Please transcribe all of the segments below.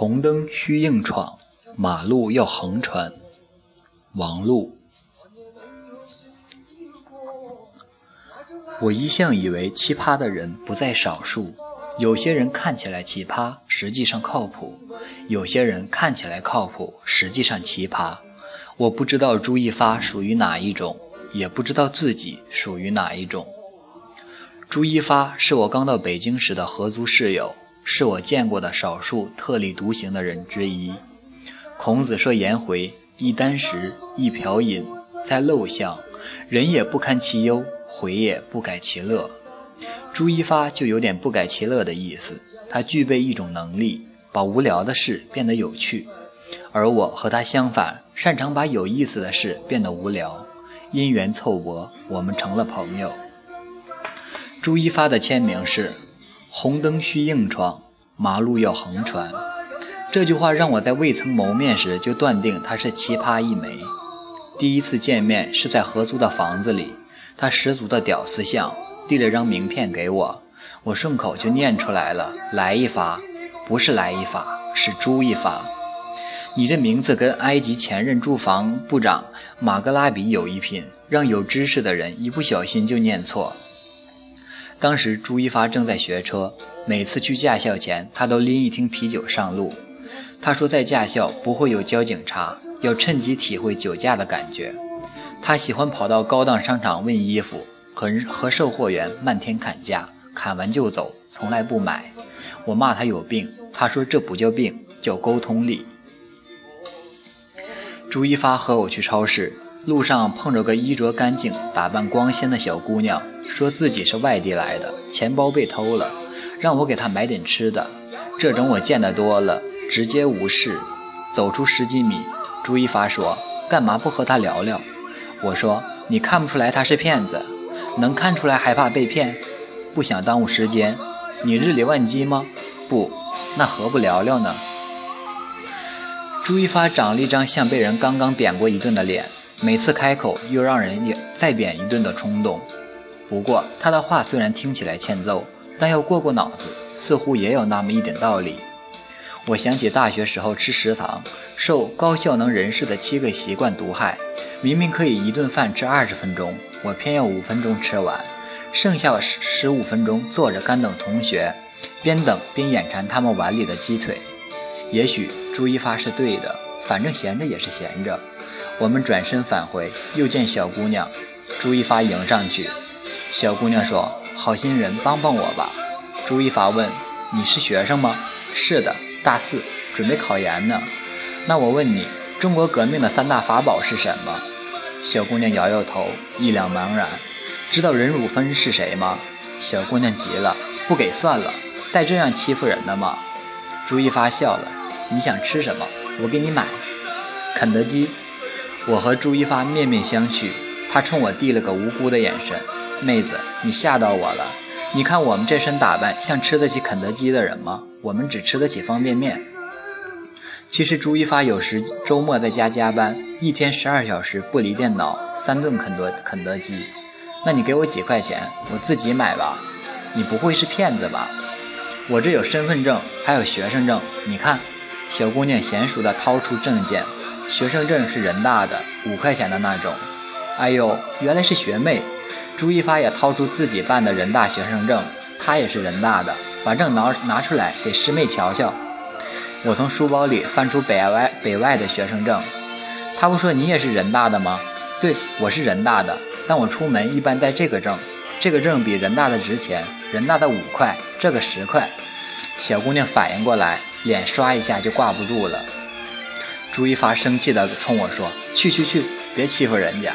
红灯需硬闯，马路要横穿。王璐。我一向以为奇葩的人不在少数，有些人看起来奇葩，实际上靠谱；有些人看起来靠谱，实际上奇葩。我不知道朱一发属于哪一种，也不知道自己属于哪一种。朱一发是我刚到北京时的合租室友。是我见过的少数特立独行的人之一。孔子说：“颜回一箪食，一瓢饮，在陋巷，人也不堪其忧，回也不改其乐。”朱一发就有点不改其乐的意思。他具备一种能力，把无聊的事变得有趣，而我和他相反，擅长把有意思的事变得无聊。因缘凑合，我们成了朋友。朱一发的签名是。红灯需硬闯，马路要横穿。这句话让我在未曾谋面时就断定他是奇葩一枚。第一次见面是在合租的房子里，他十足的屌丝相，递了张名片给我，我顺口就念出来了：“来一发，不是来一发，是朱一发。”你这名字跟埃及前任住房部长马格拉比有一拼，让有知识的人一不小心就念错。当时朱一发正在学车，每次去驾校前，他都拎一听啤酒上路。他说，在驾校不会有交警查，要趁机体会酒驾的感觉。他喜欢跑到高档商场问衣服，和和售货员漫天砍价，砍完就走，从来不买。我骂他有病，他说这不叫病，叫沟通力。朱一发和我去超市。路上碰着个衣着干净、打扮光鲜的小姑娘，说自己是外地来的，钱包被偷了，让我给他买点吃的。这种我见得多了，直接无视。走出十几米，朱一发说：“干嘛不和他聊聊？”我说：“你看不出来他是骗子？能看出来还怕被骗？不想耽误时间？你日理万机吗？不，那何不聊聊呢？”朱一发长了一张像被人刚刚扁过一顿的脸。每次开口又让人再扁一顿的冲动。不过他的话虽然听起来欠揍，但要过过脑子，似乎也有那么一点道理。我想起大学时候吃食堂，受高效能人士的七个习惯毒害，明明可以一顿饭吃二十分钟，我偏要五分钟吃完，剩下十十五分钟坐着干等同学，边等边眼馋他们碗里的鸡腿。也许朱一发是对的，反正闲着也是闲着。我们转身返回，又见小姑娘，朱一发迎上去。小姑娘说：“好心人，帮帮我吧。”朱一发问：“你是学生吗？”“是的，大四，准备考研呢。”“那我问你，中国革命的三大法宝是什么？”小姑娘摇摇头，一脸茫然。“知道任汝芬是谁吗？”小姑娘急了：“不给算了，带这样欺负人的吗？”朱一发笑了：“你想吃什么？我给你买。”肯德基。我和朱一发面面相觑，他冲我递了个无辜的眼神：“妹子，你吓到我了。你看我们这身打扮，像吃得起肯德基的人吗？我们只吃得起方便面。”其实朱一发有时周末在家加班，一天十二小时不离电脑，三顿肯德肯德基。那你给我几块钱，我自己买吧。你不会是骗子吧？我这有身份证，还有学生证。你看，小姑娘娴熟地掏出证件。学生证是人大的，五块钱的那种。哎呦，原来是学妹。朱一发也掏出自己办的人大学生证，他也是人大的，把证拿拿出来给师妹瞧瞧。我从书包里翻出北外北外的学生证，他不说你也是人大的吗？对，我是人大的，但我出门一般带这个证，这个证比人大的值钱，人大的五块，这个十块。小姑娘反应过来，脸刷一下就挂不住了。朱一发生气地冲我说：“去去去，别欺负人家。”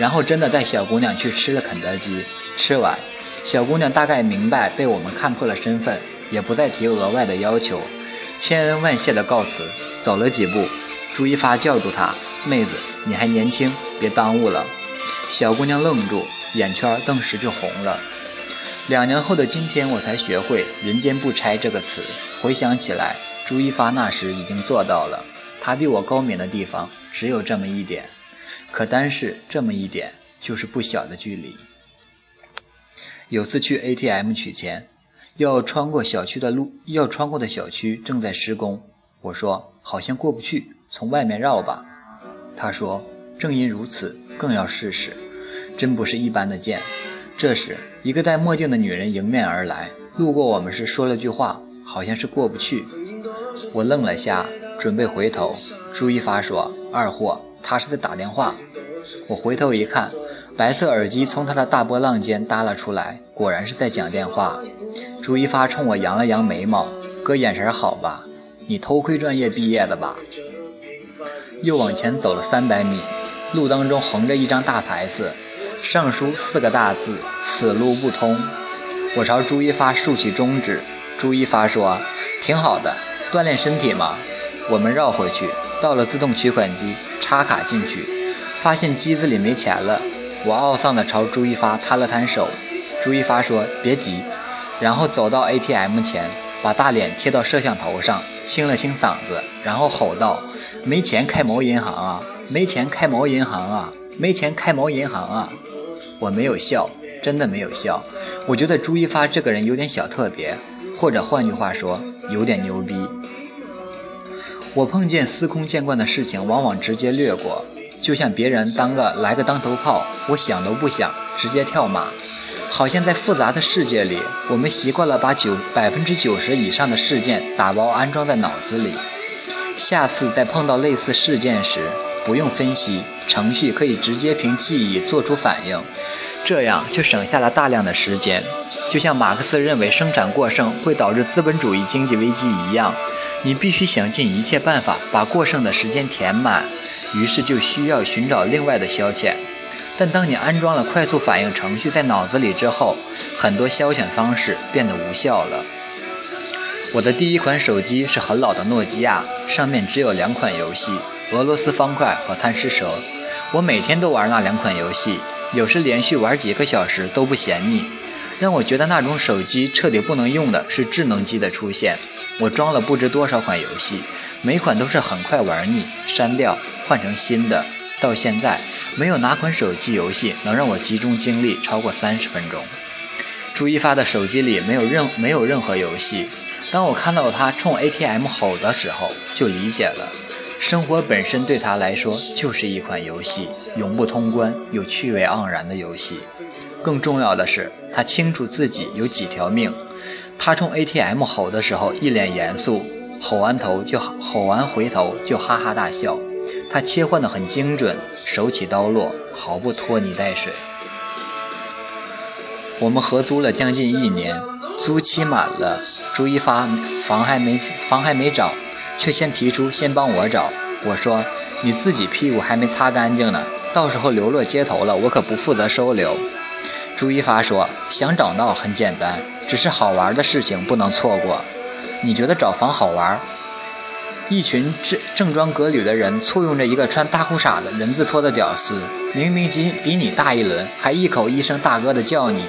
然后真的带小姑娘去吃了肯德基。吃完，小姑娘大概明白被我们看破了身份，也不再提额外的要求，千恩万谢地告辞。走了几步，朱一发叫住她：“妹子，你还年轻，别耽误了。”小姑娘愣住，眼圈顿时就红了。两年后的今天，我才学会“人间不拆”这个词。回想起来，朱一发那时已经做到了。他比我高明的地方只有这么一点，可单是这么一点就是不小的距离。有次去 ATM 取钱，要穿过小区的路，要穿过的小区正在施工，我说：“好像过不去，从外面绕吧。”他说：“正因如此，更要试试。”真不是一般的贱。这时，一个戴墨镜的女人迎面而来，路过我们时说了句话，好像是过不去。我愣了下，准备回头。朱一发说：“二货，他是在打电话。”我回头一看，白色耳机从他的大波浪间耷拉出来，果然是在讲电话。朱一发冲我扬了扬眉毛：“哥，眼神好吧？你偷窥专业毕业的吧？”又往前走了三百米，路当中横着一张大牌子，上书四个大字：“此路不通。”我朝朱一发竖起中指。朱一发说：“挺好的，锻炼身体嘛。”我们绕回去，到了自动取款机，插卡进去。发现机子里没钱了，我懊丧地朝朱一发摊了摊手。朱一发说：“别急。”然后走到 ATM 前，把大脸贴到摄像头上，清了清嗓子，然后吼道：“没钱开某银行啊！没钱开某银行啊！没钱开某银行啊！”我没有笑，真的没有笑。我觉得朱一发这个人有点小特别，或者换句话说，有点牛逼。我碰见司空见惯的事情，往往直接略过。就像别人当个来个当头炮，我想都不想，直接跳马。好像在复杂的世界里，我们习惯了把九百分之九十以上的事件打包安装在脑子里。下次再碰到类似事件时，不用分析，程序可以直接凭记忆做出反应，这样就省下了大量的时间。就像马克思认为生产过剩会导致资本主义经济危机一样。你必须想尽一切办法把过剩的时间填满，于是就需要寻找另外的消遣。但当你安装了快速反应程序在脑子里之后，很多消遣方式变得无效了。我的第一款手机是很老的诺基亚，上面只有两款游戏：俄罗斯方块和贪吃蛇。我每天都玩那两款游戏，有时连续玩几个小时都不嫌腻。让我觉得那种手机彻底不能用的是智能机的出现。我装了不知多少款游戏，每款都是很快玩腻，删掉换成新的。到现在，没有哪款手机游戏能让我集中精力超过三十分钟。朱一发的手机里没有任没有任何游戏。当我看到他冲 ATM 吼的时候，就理解了，生活本身对他来说就是一款游戏，永不通关又趣味盎然的游戏。更重要的是，他清楚自己有几条命。他冲 ATM 吼的时候一脸严肃，吼完头就吼完回头就哈哈大笑。他切换的很精准，手起刀落，毫不拖泥带水。我们合租了将近一年，租期满了，朱一发房还没房还没找，却先提出先帮我找。我说你自己屁股还没擦干净呢，到时候流落街头了，我可不负责收留。朱一发说：“想找到很简单，只是好玩的事情不能错过。你觉得找房好玩？一群正正装革履的人簇拥着一个穿大裤衩的人字拖的屌丝，明明比比你大一轮，还一口一声大哥的叫你，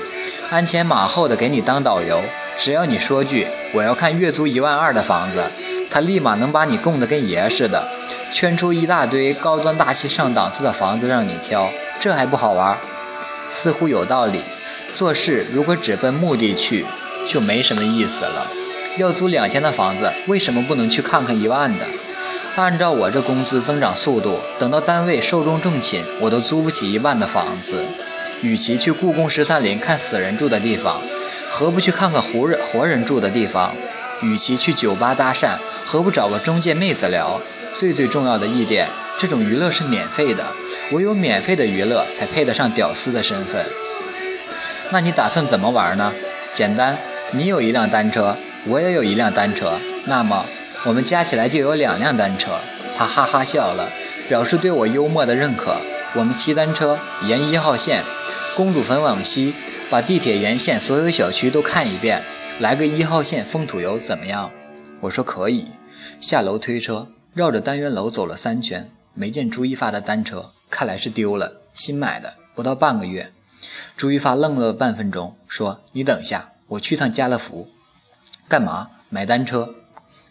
鞍前马后的给你当导游。只要你说句我要看月租一万二的房子，他立马能把你供得跟爷似的，圈出一大堆高端大气上档次的房子让你挑，这还不好玩？”似乎有道理，做事如果只奔目的去，就没什么意思了。要租两千的房子，为什么不能去看看一万的？按照我这工资增长速度，等到单位寿终正寝，我都租不起一万的房子。与其去故宫十三陵看死人住的地方，何不去看看活人活人住的地方？与其去酒吧搭讪，何不找个中介妹子聊？最最重要的一点。这种娱乐是免费的，唯有免费的娱乐才配得上屌丝的身份。那你打算怎么玩呢？简单，你有一辆单车，我也有一辆单车，那么我们加起来就有两辆单车。他哈哈笑了，表示对我幽默的认可。我们骑单车沿一号线，公主坟往西，把地铁沿线所有小区都看一遍，来个一号线风土游怎么样？我说可以。下楼推车，绕着单元楼走了三圈。没见朱一发的单车，看来是丢了，新买的，不到半个月。朱一发愣了半分钟，说：“你等一下，我去趟家乐福。”干嘛？买单车？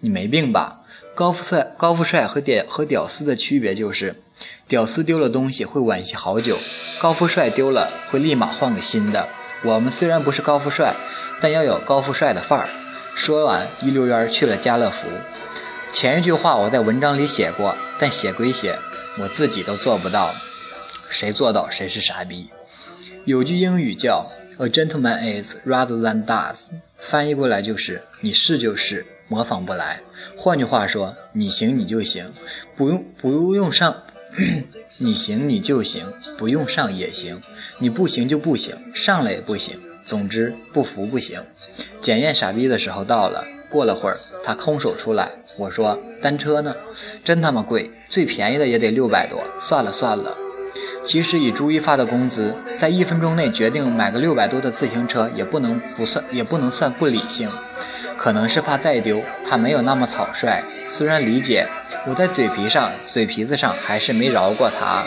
你没病吧？高富帅、高富帅和屌和屌丝的区别就是，屌丝丢了东西会惋惜好久，高富帅丢了会立马换个新的。我们虽然不是高富帅，但要有高富帅的范儿。说完，一溜烟去了家乐福。前一句话我在文章里写过，但写归写，我自己都做不到，谁做到谁是傻逼。有句英语叫 “A gentleman is rather than does”，翻译过来就是“你是就是，模仿不来”。换句话说，你行你就行，不用不用上，你行你就行，不用上也行，你不行就不行，上了也不行。总之，不服不行。检验傻逼的时候到了。过了会儿，他空手出来，我说：“单车呢？真他妈贵，最便宜的也得六百多。算了算了。”其实以朱一发的工资，在一分钟内决定买个六百多的自行车，也不能不算，也不能算不理性。可能是怕再丢，他没有那么草率。虽然理解，我在嘴皮上、嘴皮子上还是没饶过他。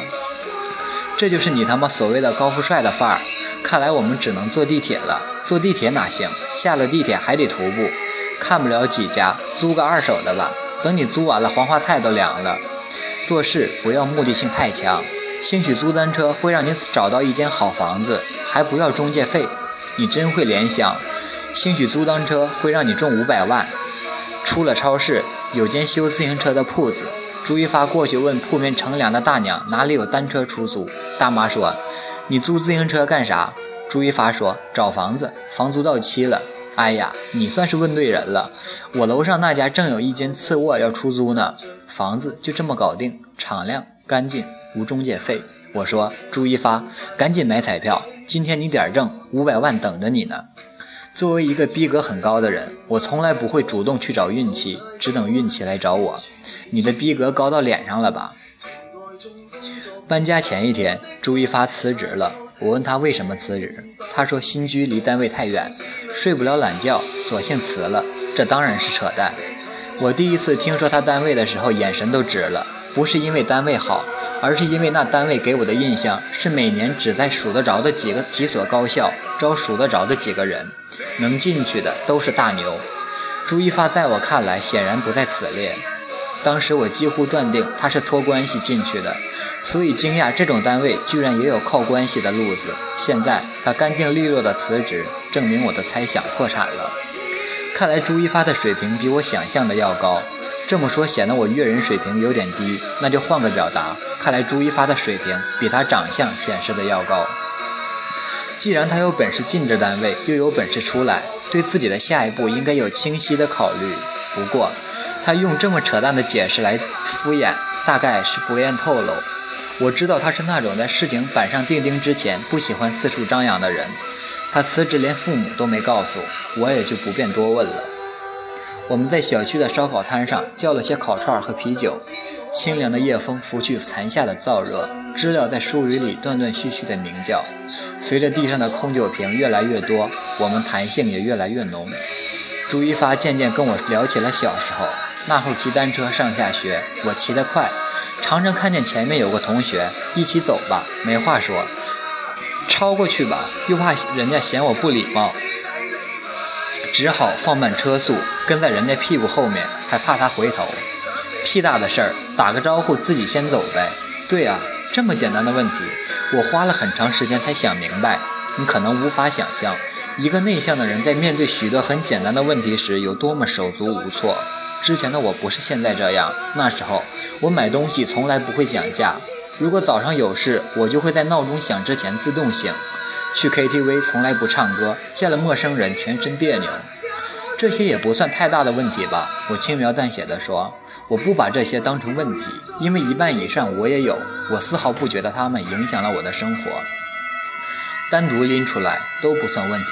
这就是你他妈所谓的高富帅的范儿。看来我们只能坐地铁了。坐地铁哪行？下了地铁还得徒步，看不了几家，租个二手的吧。等你租完了，黄花菜都凉了。做事不要目的性太强。兴许租单车会让你找到一间好房子，还不要中介费，你真会联想。兴许租单车会让你中五百万。出了超市，有间修自行车的铺子，朱一发过去问铺面乘凉的大娘哪里有单车出租。大妈说：“你租自行车干啥？”朱一发说：“找房子，房租到期了。”哎呀，你算是问对人了。我楼上那家正有一间次卧要出租呢，房子就这么搞定，敞亮干净。无中介费，我说朱一发，赶紧买彩票，今天你点正，五百万等着你呢。作为一个逼格很高的人，我从来不会主动去找运气，只等运气来找我。你的逼格高到脸上了吧？搬家前一天，朱一发辞职了。我问他为什么辞职，他说新居离单位太远，睡不了懒觉，索性辞了。这当然是扯淡。我第一次听说他单位的时候，眼神都直了。不是因为单位好，而是因为那单位给我的印象是每年只在数得着的几个几所高校招数得着的几个人，能进去的都是大牛。朱一发在我看来显然不在此列。当时我几乎断定他是托关系进去的，所以惊讶这种单位居然也有靠关系的路子。现在他干净利落的辞职，证明我的猜想破产了。看来朱一发的水平比我想象的要高。这么说显得我阅人水平有点低，那就换个表达。看来朱一发的水平比他长相显示的要高。既然他有本事进这单位，又有本事出来，对自己的下一步应该有清晰的考虑。不过，他用这么扯淡的解释来敷衍，大概是不愿透露。我知道他是那种在事情板上钉钉之前不喜欢四处张扬的人。他辞职连父母都没告诉我，也就不便多问了。我们在小区的烧烤摊上叫了些烤串和啤酒，清凉的夜风拂去残下的燥热，知了在树雨里断断续续的鸣叫。随着地上的空酒瓶越来越多，我们弹性也越来越浓。朱一发渐渐跟我聊起了小时候，那会骑单车上下学，我骑得快，常常看见前面有个同学，一起走吧，没话说，超过去吧，又怕人家嫌我不礼貌。只好放慢车速，跟在人家屁股后面，还怕他回头。屁大的事儿，打个招呼自己先走呗。对啊，这么简单的问题，我花了很长时间才想明白。你可能无法想象，一个内向的人在面对许多很简单的问题时有多么手足无措。之前的我不是现在这样，那时候我买东西从来不会讲价。如果早上有事，我就会在闹钟响之前自动醒。去 KTV 从来不唱歌，见了陌生人全身别扭，这些也不算太大的问题吧？我轻描淡写的说，我不把这些当成问题，因为一半以上我也有，我丝毫不觉得他们影响了我的生活。单独拎出来都不算问题，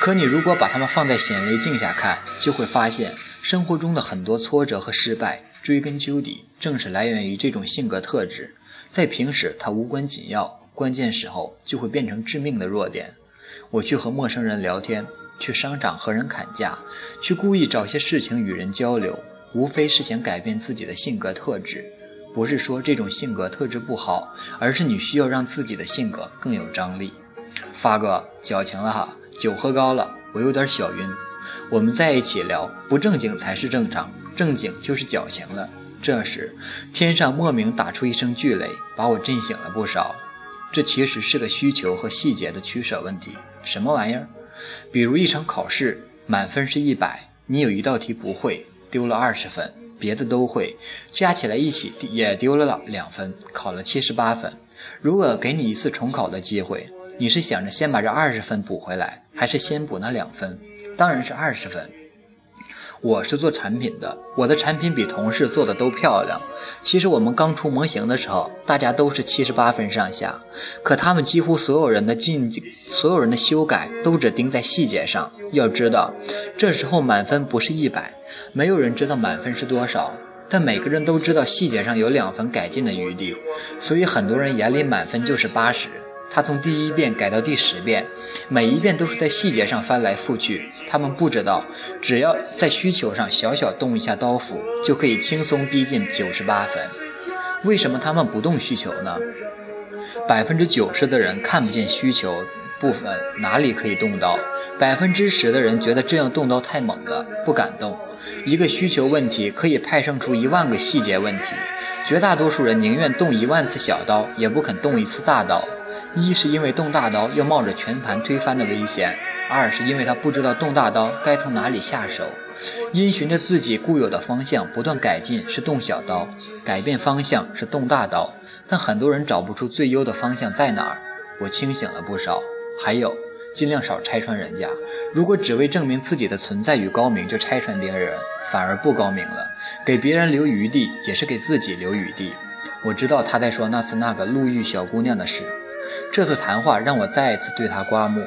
可你如果把它们放在显微镜下看，就会发现生活中的很多挫折和失败，追根究底正是来源于这种性格特质，在平时它无关紧要。关键时候就会变成致命的弱点。我去和陌生人聊天，去商场和人砍价，去故意找些事情与人交流，无非是想改变自己的性格特质。不是说这种性格特质不好，而是你需要让自己的性格更有张力。发哥，矫情了哈，酒喝高了，我有点小晕。我们在一起聊，不正经才是正常，正经就是矫情了。这时，天上莫名打出一声巨雷，把我震醒了不少。这其实是个需求和细节的取舍问题。什么玩意儿？比如一场考试，满分是一百，你有一道题不会，丢了二十分，别的都会，加起来一起也丢了两分，考了七十八分。如果给你一次重考的机会，你是想着先把这二十分补回来，还是先补那两分？当然是二十分。我是做产品的，我的产品比同事做的都漂亮。其实我们刚出模型的时候，大家都是七十八分上下，可他们几乎所有人的进，所有人的修改都只盯在细节上。要知道，这时候满分不是一百，没有人知道满分是多少，但每个人都知道细节上有两分改进的余地，所以很多人眼里满分就是八十。他从第一遍改到第十遍，每一遍都是在细节上翻来覆去。他们不知道，只要在需求上小小动一下刀斧，就可以轻松逼近九十八分。为什么他们不动需求呢？百分之九十的人看不见需求部分哪里可以动刀，百分之十的人觉得这样动刀太猛了，不敢动。一个需求问题可以派生出一万个细节问题，绝大多数人宁愿动一万次小刀，也不肯动一次大刀。一是因为动大刀要冒着全盘推翻的危险，二是因为他不知道动大刀该从哪里下手。因循着自己固有的方向不断改进是动小刀，改变方向是动大刀。但很多人找不出最优的方向在哪儿。我清醒了不少。还有，尽量少拆穿人家。如果只为证明自己的存在与高明就拆穿别人，反而不高明了。给别人留余地也是给自己留余地。我知道他在说那次那个路遇小姑娘的事。这次谈话让我再一次对他刮目。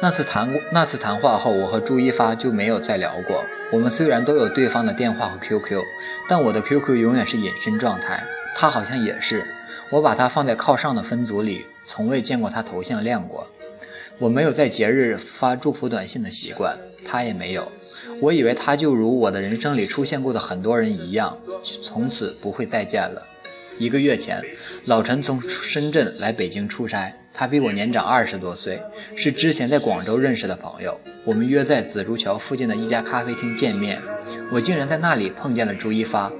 那次谈过那次谈话后，我和朱一发就没有再聊过。我们虽然都有对方的电话和 QQ，但我的 QQ 永远是隐身状态，他好像也是。我把他放在靠上的分组里，从未见过他头像亮过。我没有在节日发祝福短信的习惯，他也没有。我以为他就如我的人生里出现过的很多人一样，从此不会再见了。一个月前，老陈从深圳来北京出差，他比我年长二十多岁，是之前在广州认识的朋友。我们约在紫竹桥附近的一家咖啡厅见面，我竟然在那里碰见了朱一发。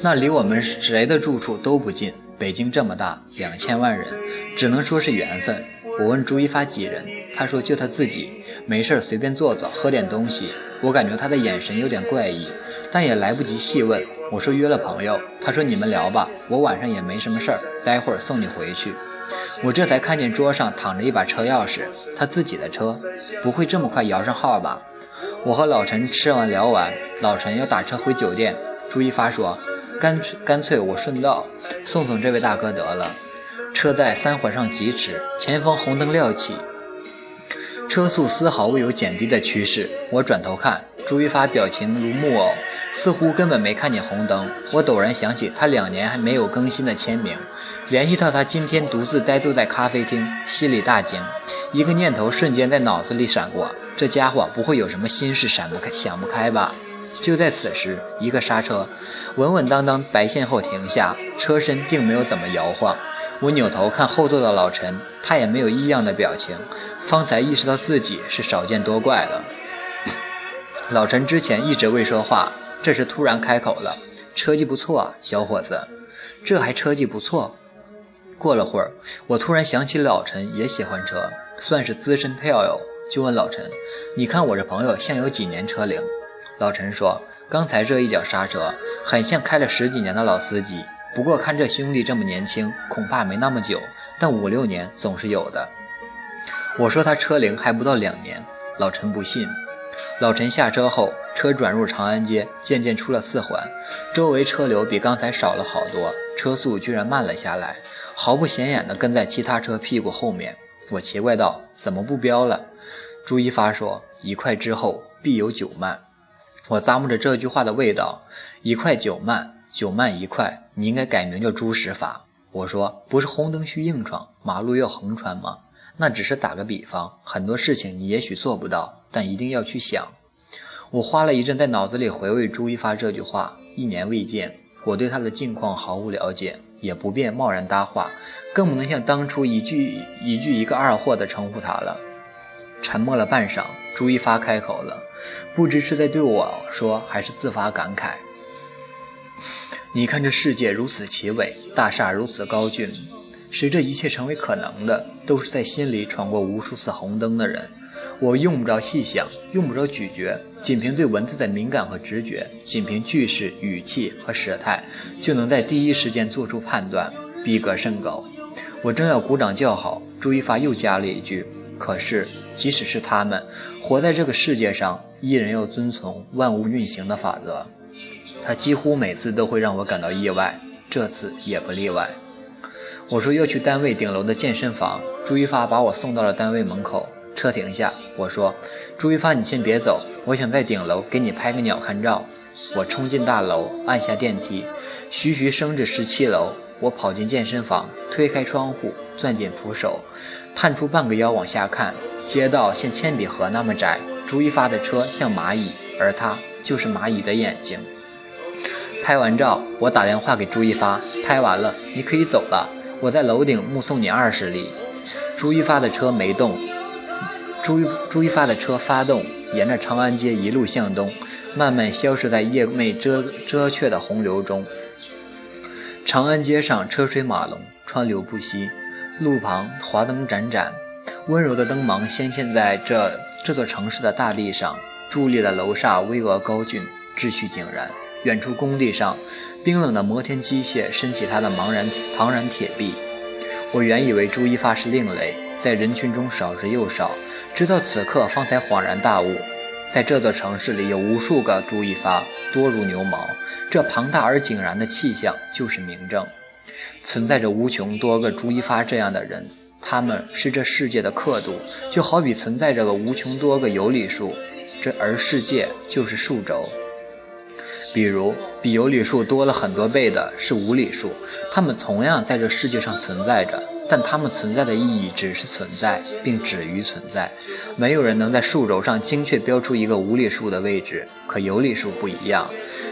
那离我们谁的住处都不近，北京这么大，两千万人，只能说是缘分。我问朱一发几人，他说就他自己，没事随便坐坐，喝点东西。我感觉他的眼神有点怪异，但也来不及细问。我说约了朋友，他说你们聊吧，我晚上也没什么事，待会儿送你回去。我这才看见桌上躺着一把车钥匙，他自己的车，不会这么快摇上号吧？我和老陈吃完聊完，老陈要打车回酒店，朱一发说干脆干脆我顺道送送这位大哥得了。车在三环上疾驰，前方红灯亮起，车速丝毫未有减低的趋势。我转头看，朱一发表情如木偶，似乎根本没看见红灯。我陡然想起他两年还没有更新的签名，联系到他今天独自呆坐在咖啡厅，心里大惊。一个念头瞬间在脑子里闪过：这家伙不会有什么心事闪不开、想不开吧？就在此时，一个刹车，稳稳当当白线后停下，车身并没有怎么摇晃。我扭头看后座的老陈，他也没有异样的表情，方才意识到自己是少见多怪了。老陈之前一直未说话，这时突然开口了：“车技不错啊，小伙子，这还车技不错。”过了会儿，我突然想起老陈也喜欢车，算是资深票友，就问老陈：“你看我这朋友现有几年车龄？”老陈说：“刚才这一脚刹车，很像开了十几年的老司机。”不过看这兄弟这么年轻，恐怕没那么久，但五六年总是有的。我说他车龄还不到两年，老陈不信。老陈下车后，车转入长安街，渐渐出了四环，周围车流比刚才少了好多，车速居然慢了下来，毫不显眼地跟在其他车屁股后面。我奇怪道：“怎么不飙了？”朱一发说：“一快之后必有九慢。”我咂摸着这句话的味道，一块九慢。九慢一块，你应该改名叫朱十法。我说，不是红灯需硬闯，马路要横穿吗？那只是打个比方，很多事情你也许做不到，但一定要去想。我花了一阵在脑子里回味朱一发这句话。一年未见，我对他的近况毫无了解，也不便贸然搭话，更不能像当初一句一句一个二货的称呼他了。沉默了半晌，朱一发开口了，不知是在对我说，还是自发感慨。你看这世界如此奇伟，大厦如此高峻，使这一切成为可能的，都是在心里闯过无数次红灯的人。我用不着细想，用不着咀嚼，仅凭对文字的敏感和直觉，仅凭句式、语气和时态，就能在第一时间做出判断，逼格甚高。我正要鼓掌叫好，朱一发又加了一句：“可是，即使是他们，活在这个世界上，依然要遵从万物运行的法则。”他几乎每次都会让我感到意外，这次也不例外。我说要去单位顶楼的健身房，朱一发把我送到了单位门口。车停下，我说：“朱一发，你先别走，我想在顶楼给你拍个鸟瞰照。”我冲进大楼，按下电梯，徐徐升至十七楼。我跑进健身房，推开窗户，攥紧扶手，探出半个腰往下看。街道像铅笔盒那么窄，朱一发的车像蚂蚁，而他就是蚂蚁的眼睛。拍完照，我打电话给朱一发：“拍完了，你可以走了。我在楼顶目送你二十里。”朱一发的车没动。朱一朱一发的车发动，沿着长安街一路向东，慢慢消失在夜魅遮遮却的洪流中。长安街上车水马龙，川流不息，路旁华灯盏盏，温柔的灯芒镶嵌在这这座城市的大地上。伫立的楼厦巍峨高峻，秩序井然。远处工地上，冰冷的摩天机械升起它的茫然庞然铁臂。我原以为朱一发是另类。在人群中少之又少，直到此刻方才恍然大悟，在这座城市里有无数个朱一发，多如牛毛。这庞大而井然的气象就是明证，存在着无穷多个朱一发这样的人，他们是这世界的刻度，就好比存在着个无穷多个有理数，这而世界就是数轴。比如，比有理数多了很多倍的是无理数，它们同样在这世界上存在着。但它们存在的意义只是存在，并止于存在。没有人能在数轴上精确标出一个无理数的位置，可有理数不一样。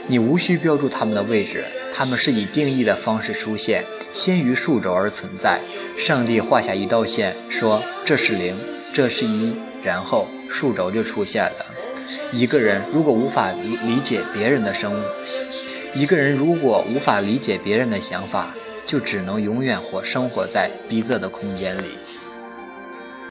你无需标注它们的位置，它们是以定义的方式出现，先于数轴而存在。上帝画下一道线，说这是零，这是一，然后数轴就出现了。一个人如果无法理解别人的生物，一个人如果无法理解别人的想法。就只能永远活生活在逼仄的空间里。